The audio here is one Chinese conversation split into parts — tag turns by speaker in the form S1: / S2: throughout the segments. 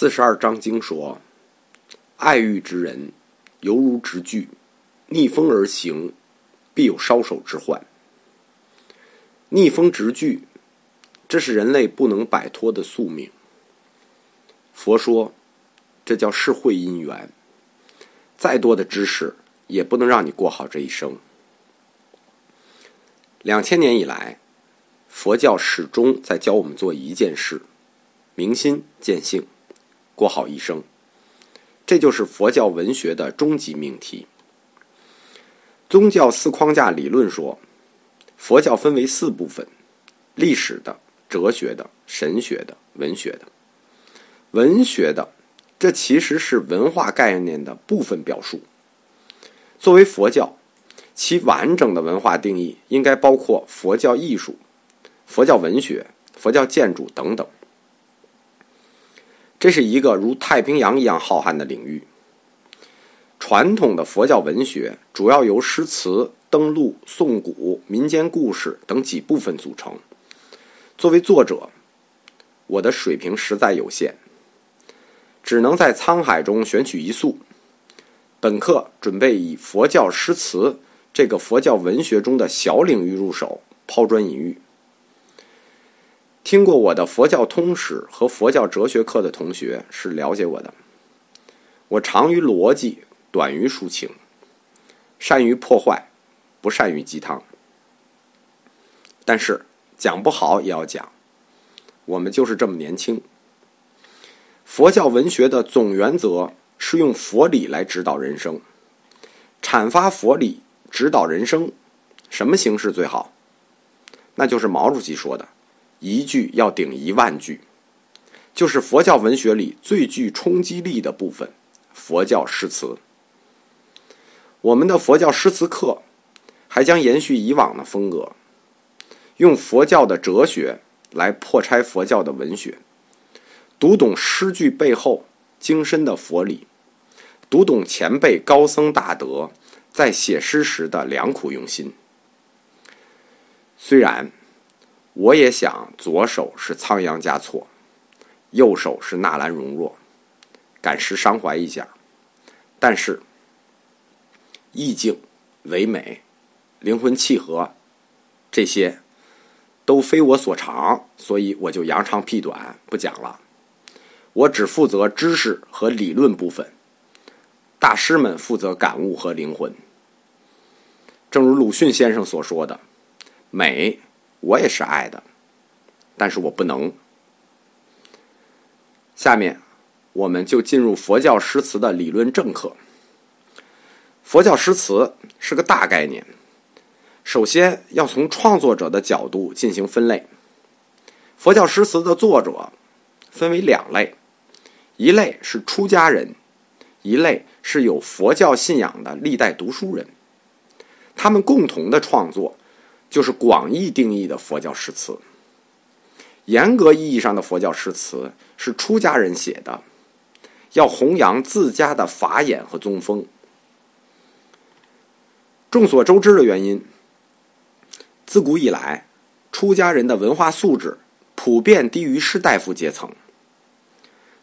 S1: 四十二章经说：“爱欲之人，犹如直炬，逆风而行，必有烧手之患。逆风直炬，这是人类不能摆脱的宿命。佛说，这叫世会因缘。再多的知识，也不能让你过好这一生。两千年以来，佛教始终在教我们做一件事：明心见性。”过好一生，这就是佛教文学的终极命题。宗教四框架理论说，佛教分为四部分：历史的、哲学的、神学的、文学的。文学的，这其实是文化概念的部分表述。作为佛教，其完整的文化定义应该包括佛教艺术、佛教文学、佛教建筑等等。这是一个如太平洋一样浩瀚的领域。传统的佛教文学主要由诗词、登录、颂古、民间故事等几部分组成。作为作者，我的水平实在有限，只能在沧海中选取一粟。本课准备以佛教诗词这个佛教文学中的小领域入手，抛砖引玉。听过我的佛教通史和佛教哲学课的同学是了解我的。我长于逻辑，短于抒情，善于破坏，不善于鸡汤。但是讲不好也要讲，我们就是这么年轻。佛教文学的总原则是用佛理来指导人生，阐发佛理，指导人生，什么形式最好？那就是毛主席说的。一句要顶一万句，就是佛教文学里最具冲击力的部分——佛教诗词。我们的佛教诗词课还将延续以往的风格，用佛教的哲学来破拆佛教的文学，读懂诗句背后精深的佛理，读懂前辈高僧大德在写诗时的良苦用心。虽然。我也想，左手是仓央嘉措，右手是纳兰容若，感时伤怀一下。但是，意境唯美，灵魂契合，这些都非我所长，所以我就扬长避短，不讲了。我只负责知识和理论部分，大师们负责感悟和灵魂。正如鲁迅先生所说的：“美。”我也是爱的，但是我不能。下面，我们就进入佛教诗词的理论正课。佛教诗词是个大概念，首先要从创作者的角度进行分类。佛教诗词的作者分为两类，一类是出家人，一类是有佛教信仰的历代读书人，他们共同的创作。就是广义定义的佛教诗词。严格意义上的佛教诗词是出家人写的，要弘扬自家的法眼和宗风。众所周知的原因，自古以来，出家人的文化素质普遍低于士大夫阶层。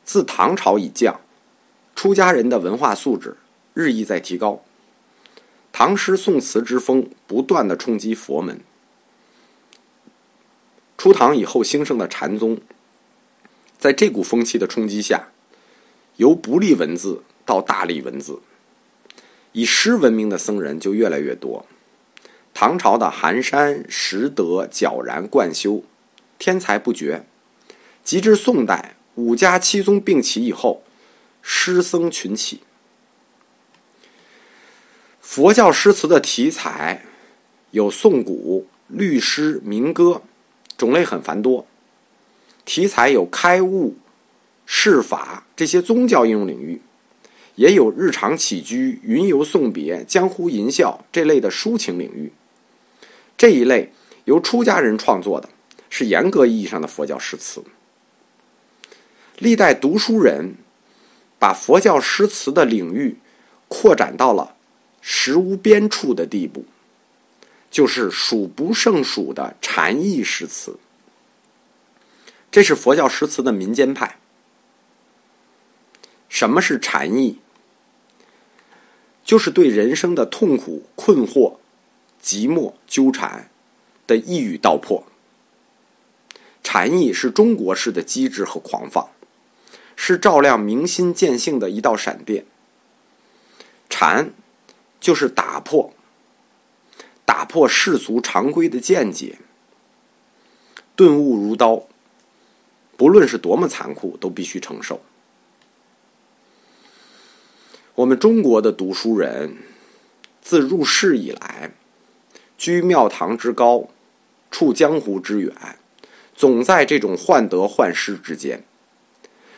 S1: 自唐朝以降，出家人的文化素质日益在提高。唐诗宋词之风不断的冲击佛门。初唐以后兴盛的禅宗，在这股风气的冲击下，由不立文字到大立文字，以诗闻名的僧人就越来越多。唐朝的寒山、拾得、皎然、贯休，天才不绝。及至宋代，五家七宗并起以后，诗僧群起。佛教诗词的题材有颂古、律诗、民歌，种类很繁多。题材有开悟、释法这些宗教应用领域，也有日常起居、云游送别、江湖吟啸这类的抒情领域。这一类由出家人创作的，是严格意义上的佛教诗词。历代读书人把佛教诗词的领域扩展到了。实无边处的地步，就是数不胜数的禅意诗词。这是佛教诗词的民间派。什么是禅意？就是对人生的痛苦、困惑、寂寞、纠缠的一语道破。禅意是中国式的机智和狂放，是照亮明心见性的一道闪电。禅就是打破、打破世俗常规的见解，顿悟如刀，不论是多么残酷，都必须承受。我们中国的读书人，自入世以来，居庙堂之高，处江湖之远。总在这种患得患失之间，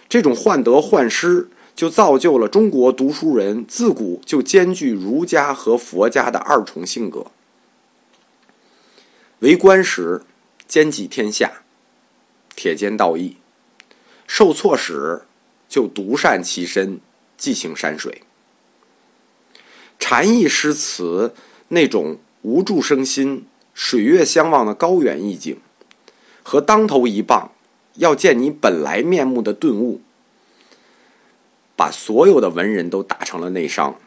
S1: 这种患得患失就造就了中国读书人自古就兼具儒家和佛家的二重性格。为官时兼济天下，铁肩道义；受挫时就独善其身，寄情山水。禅意诗词那种无助生心、水月相望的高远意境。和当头一棒，要见你本来面目的顿悟，把所有的文人都打成了内伤。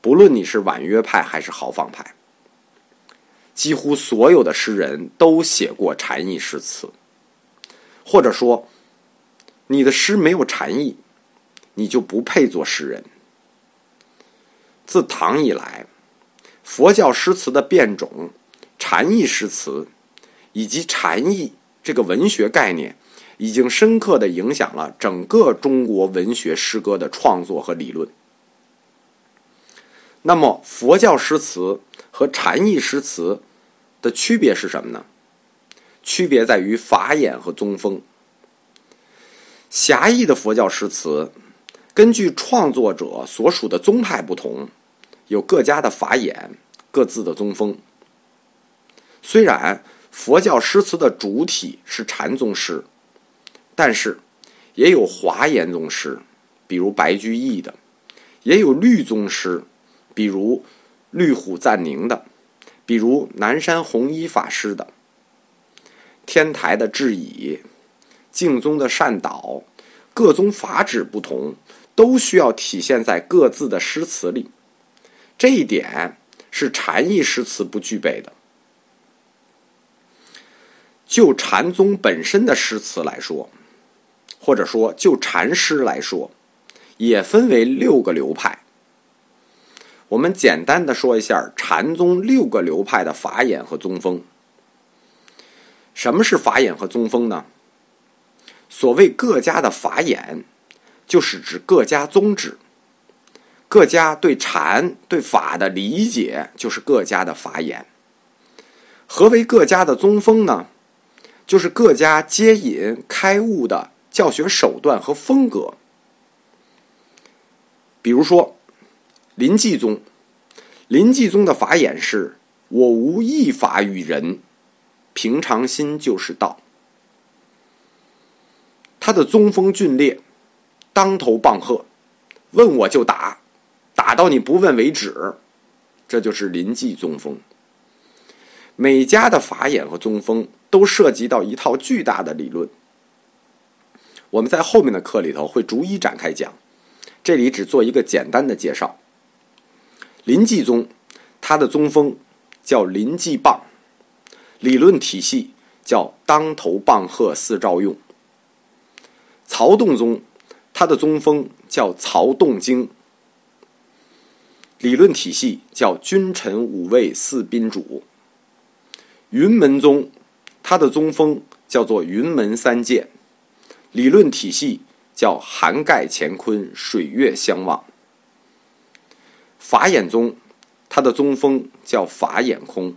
S1: 不论你是婉约派还是豪放派，几乎所有的诗人都写过禅意诗词。或者说，你的诗没有禅意，你就不配做诗人。自唐以来，佛教诗词的变种，禅意诗词，以及禅意。这个文学概念已经深刻的影响了整个中国文学诗歌的创作和理论。那么，佛教诗词和禅意诗词的区别是什么呢？区别在于法眼和宗风。狭义的佛教诗词，根据创作者所属的宗派不同，有各家的法眼，各自的宗风。虽然。佛教诗词的主体是禅宗诗，但是也有华严宗诗，比如白居易的；也有律宗诗，比如绿虎赞宁的，比如南山弘一法师的。天台的智以，净宗的善导，各宗法旨不同，都需要体现在各自的诗词里。这一点是禅意诗词不具备的。就禅宗本身的诗词来说，或者说就禅师来说，也分为六个流派。我们简单的说一下禅宗六个流派的法眼和宗风。什么是法眼和宗风呢？所谓各家的法眼，就是指各家宗旨；各家对禅对法的理解，就是各家的法眼。何为各家的宗风呢？就是各家接引开悟的教学手段和风格。比如说，临济宗，临济宗的法眼是“我无一法与人，平常心就是道”。他的宗风峻烈，当头棒喝，问我就打，打到你不问为止，这就是临济宗风。每家的法眼和宗风。都涉及到一套巨大的理论，我们在后面的课里头会逐一展开讲，这里只做一个简单的介绍。临济宗，他的宗风叫临济棒，理论体系叫当头棒喝四照用。曹洞宗，他的宗风叫曹洞经，理论体系叫君臣五位四宾主。云门宗。他的宗风叫做云门三剑，理论体系叫涵盖乾坤，水月相望。法眼宗，他的宗风叫法眼空，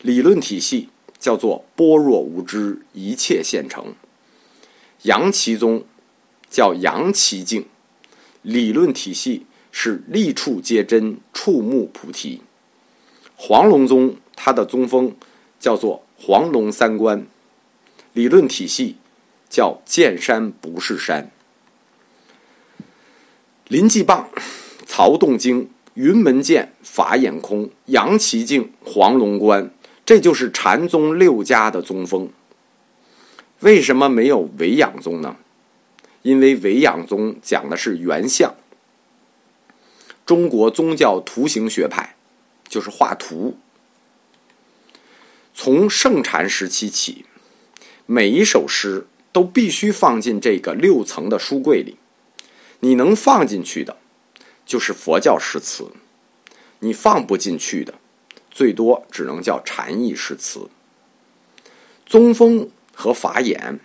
S1: 理论体系叫做般若无知，一切现成。杨岐宗叫杨岐净，理论体系是立处皆真，触目菩提。黄龙宗，他的宗风叫做。黄龙三观理论体系叫见山不是山。临济棒、曹洞经、云门剑、法眼空、杨岐净、黄龙观，这就是禅宗六家的宗风。为什么没有维养宗呢？因为维养宗讲的是原相。中国宗教图形学派就是画图。从盛禅时期起，每一首诗都必须放进这个六层的书柜里。你能放进去的，就是佛教诗词；你放不进去的，最多只能叫禅意诗词。宗风和法眼，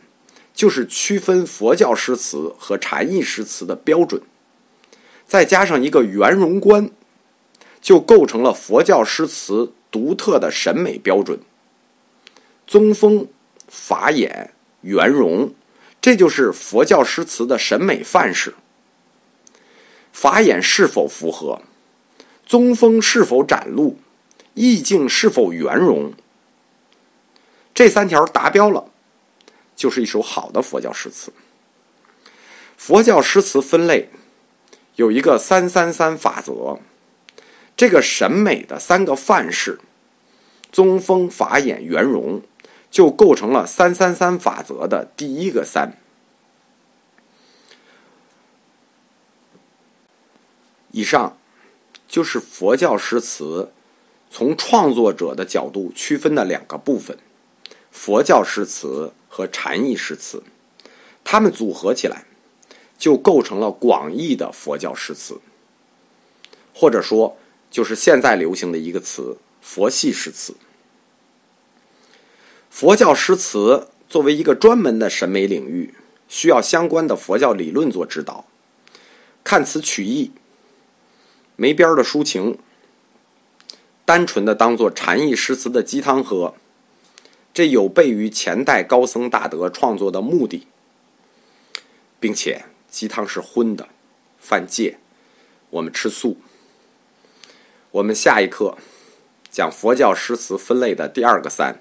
S1: 就是区分佛教诗词和禅意诗词的标准。再加上一个圆融观，就构成了佛教诗词独特的审美标准。宗风、法眼、圆融，这就是佛教诗词的审美范式。法眼是否符合？宗风是否展露？意境是否圆融？这三条达标了，就是一首好的佛教诗词。佛教诗词分类有一个“三三三”法则，这个审美的三个范式——宗风、法眼、圆融。就构成了三三三法则的第一个三。以上就是佛教诗词从创作者的角度区分的两个部分：佛教诗词和禅意诗词。它们组合起来，就构成了广义的佛教诗词，或者说，就是现在流行的一个词——佛系诗词。佛教诗词作为一个专门的审美领域，需要相关的佛教理论做指导。看词取意，没边儿的抒情，单纯的当做禅意诗词的鸡汤喝，这有悖于前代高僧大德创作的目的，并且鸡汤是荤的，犯戒。我们吃素。我们下一课讲佛教诗词分类的第二个三。